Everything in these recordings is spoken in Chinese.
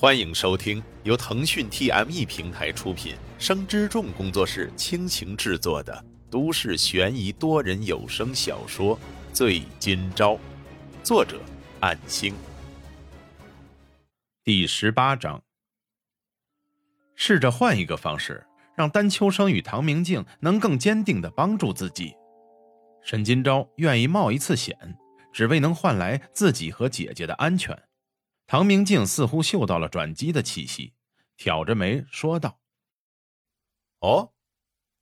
欢迎收听由腾讯 TME 平台出品、生之众工作室倾情制作的都市悬疑多人有声小说《醉今朝》，作者：暗星。第十八章，试着换一个方式，让丹秋生与唐明镜能更坚定的帮助自己。沈今朝愿意冒一次险，只为能换来自己和姐姐的安全。唐明镜似乎嗅到了转机的气息，挑着眉说道：“哦，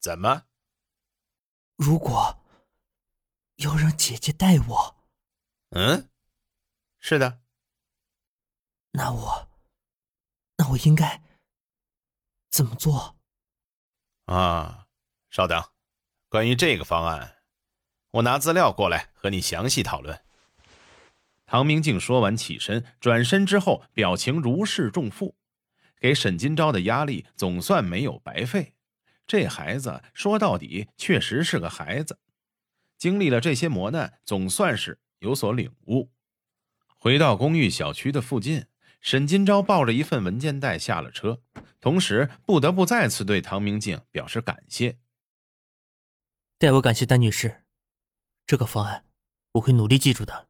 怎么？如果要让姐姐带我，嗯，是的。那我，那我应该怎么做？啊，稍等，关于这个方案，我拿资料过来和你详细讨论。”唐明镜说完，起身，转身之后，表情如释重负，给沈金钊的压力总算没有白费。这孩子说到底确实是个孩子，经历了这些磨难，总算是有所领悟。回到公寓小区的附近，沈金钊抱着一份文件袋下了车，同时不得不再次对唐明镜表示感谢。代我感谢丹女士，这个方案我会努力记住的。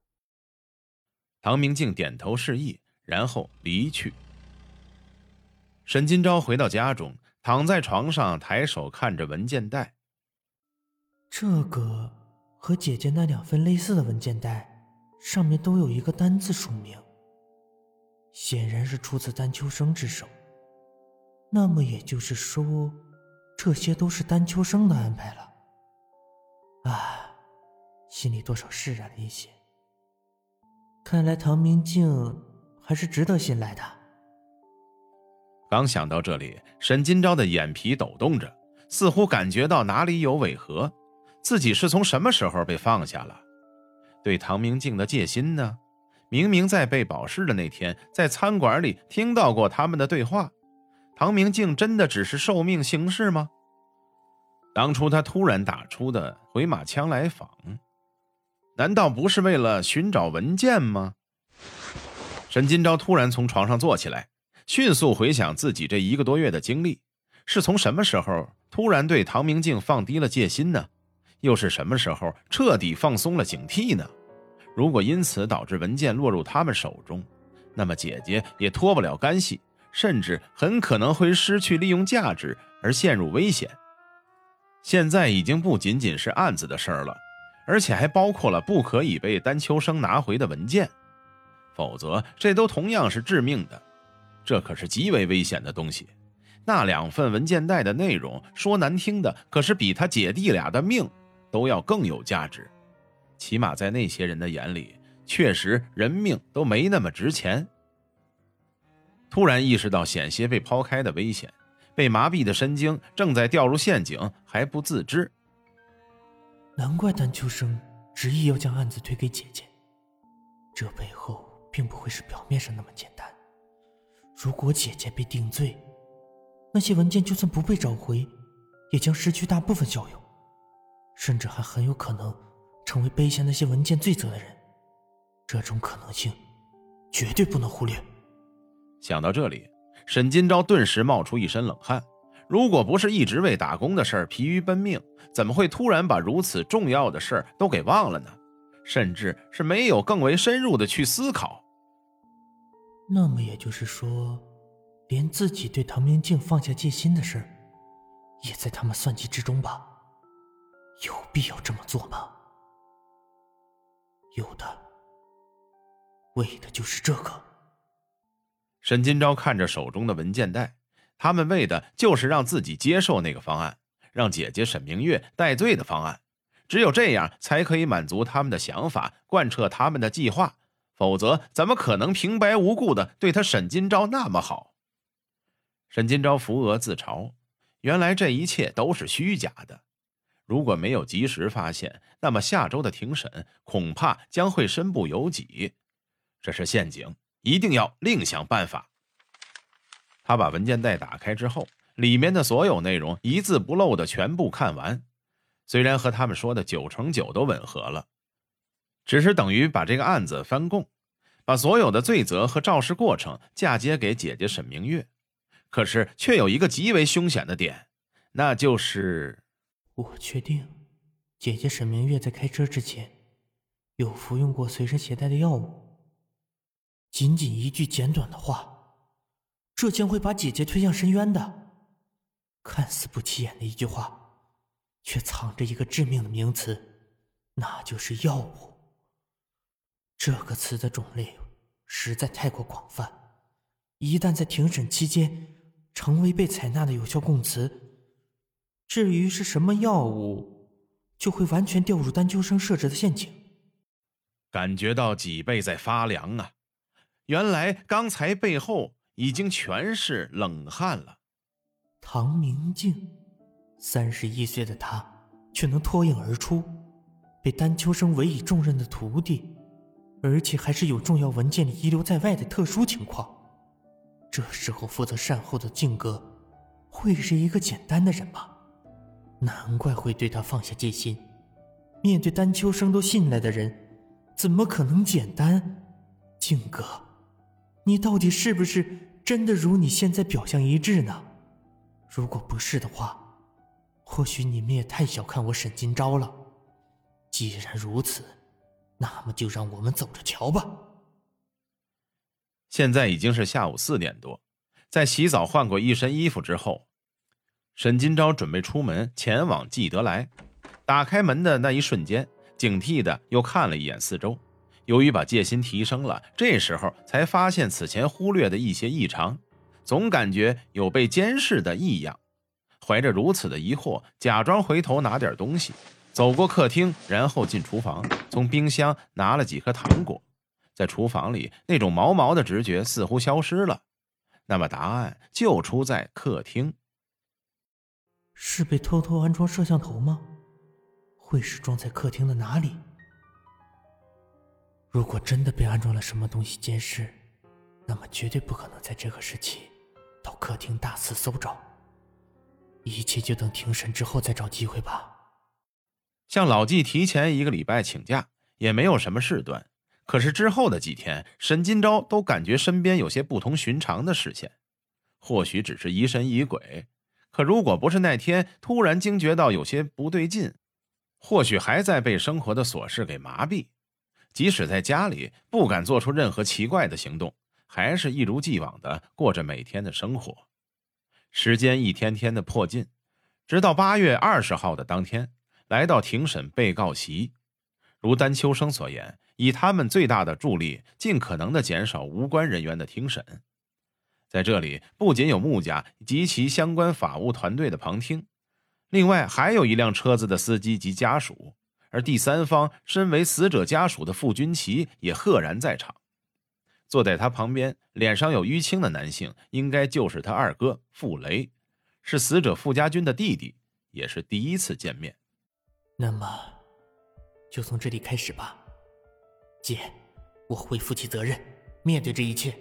唐明镜点头示意，然后离去。沈金钊回到家中，躺在床上，抬手看着文件袋。这个和姐姐那两份类似的文件袋，上面都有一个单字署名，显然是出自丹秋生之手。那么也就是说，这些都是丹秋生的安排了。啊，心里多少释然了一些。看来唐明镜还是值得信赖的。刚想到这里，沈金钊的眼皮抖动着，似乎感觉到哪里有违和。自己是从什么时候被放下了？对唐明镜的戒心呢？明明在被保释的那天，在餐馆里听到过他们的对话。唐明镜真的只是受命行事吗？当初他突然打出的回马枪来访。难道不是为了寻找文件吗？沈金钊突然从床上坐起来，迅速回想自己这一个多月的经历，是从什么时候突然对唐明镜放低了戒心呢？又是什么时候彻底放松了警惕呢？如果因此导致文件落入他们手中，那么姐姐也脱不了干系，甚至很可能会失去利用价值而陷入危险。现在已经不仅仅是案子的事儿了。而且还包括了不可以被丹秋生拿回的文件，否则这都同样是致命的。这可是极为危险的东西。那两份文件袋的内容，说难听的，可是比他姐弟俩的命都要更有价值。起码在那些人的眼里，确实人命都没那么值钱。突然意识到险些被抛开的危险，被麻痹的神经正在掉入陷阱还不自知。难怪丹秋生执意要将案子推给姐姐，这背后并不会是表面上那么简单。如果姐姐被定罪，那些文件就算不被找回，也将失去大部分效用，甚至还很有可能成为背下那些文件罪责的人。这种可能性绝对不能忽略。想到这里，沈金钊顿时冒出一身冷汗。如果不是一直为打工的事儿疲于奔命，怎么会突然把如此重要的事儿都给忘了呢？甚至是没有更为深入的去思考。那么也就是说，连自己对唐明镜放下戒心的事儿，也在他们算计之中吧？有必要这么做吗？有的，为的就是这个。沈金钊看着手中的文件袋。他们为的就是让自己接受那个方案，让姐姐沈明月戴罪的方案。只有这样，才可以满足他们的想法，贯彻他们的计划。否则，怎么可能平白无故的对他沈金钊那么好？沈金钊扶额自嘲，原来这一切都是虚假的。如果没有及时发现，那么下周的庭审恐怕将会身不由己。这是陷阱，一定要另想办法。他把文件袋打开之后，里面的所有内容一字不漏的全部看完，虽然和他们说的九成九都吻合了，只是等于把这个案子翻供。把所有的罪责和肇事过程嫁接给姐姐沈明月。可是却有一个极为凶险的点，那就是我确定，姐姐沈明月在开车之前有服用过随身携带的药物。仅仅一句简短的话，这将会把姐姐推向深渊的。看似不起眼的一句话，却藏着一个致命的名词，那就是药物。这个词的种类实在太过广泛，一旦在庭审期间成为被采纳的有效供词，至于是什么药物，就会完全掉入丹秋生设置的陷阱。感觉到脊背在发凉啊！原来刚才背后已经全是冷汗了。唐明镜，三十一岁的他却能脱颖而出，被丹秋生委以重任的徒弟，而且还是有重要文件遗留在外的特殊情况。这时候负责善后的静哥，会是一个简单的人吗？难怪会对他放下戒心。面对丹秋生都信赖的人，怎么可能简单？静哥，你到底是不是真的如你现在表象一致呢？如果不是的话，或许你们也太小看我沈金钊了。既然如此，那么就让我们走着瞧吧。现在已经是下午四点多，在洗澡换过一身衣服之后，沈金钊准备出门前往季德来。打开门的那一瞬间，警惕的又看了一眼四周。由于把戒心提升了，这时候才发现此前忽略的一些异常。总感觉有被监视的异样，怀着如此的疑惑，假装回头拿点东西，走过客厅，然后进厨房，从冰箱拿了几颗糖果。在厨房里，那种毛毛的直觉似乎消失了。那么答案就出在客厅。是被偷偷安装摄像头吗？会是装在客厅的哪里？如果真的被安装了什么东西监视，那么绝对不可能在这个时期。到客厅大肆搜找，一切就等庭审之后再找机会吧。向老纪提前一个礼拜请假，也没有什么事端。可是之后的几天，沈金钊都感觉身边有些不同寻常的视线。或许只是疑神疑鬼，可如果不是那天突然惊觉到有些不对劲，或许还在被生活的琐事给麻痹。即使在家里，不敢做出任何奇怪的行动。还是一如既往的过着每天的生活，时间一天天的迫近，直到八月二十号的当天，来到庭审被告席。如丹秋生所言，以他们最大的助力，尽可能的减少无关人员的庭审。在这里，不仅有穆家及其相关法务团队的旁听，另外还有一辆车子的司机及家属，而第三方身为死者家属的傅军旗也赫然在场。坐在他旁边，脸上有淤青的男性，应该就是他二哥傅雷，是死者傅家军的弟弟，也是第一次见面。那么，就从这里开始吧，姐，我会负起责任，面对这一切，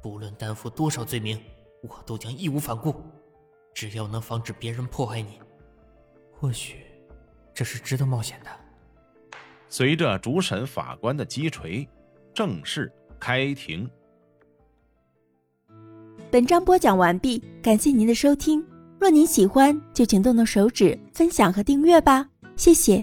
不论担负多少罪名，我都将义无反顾。只要能防止别人迫害你，或许这是值得冒险的。随着主审法官的击锤，正式。开庭。本章播讲完毕，感谢您的收听。若您喜欢，就请动动手指分享和订阅吧，谢谢。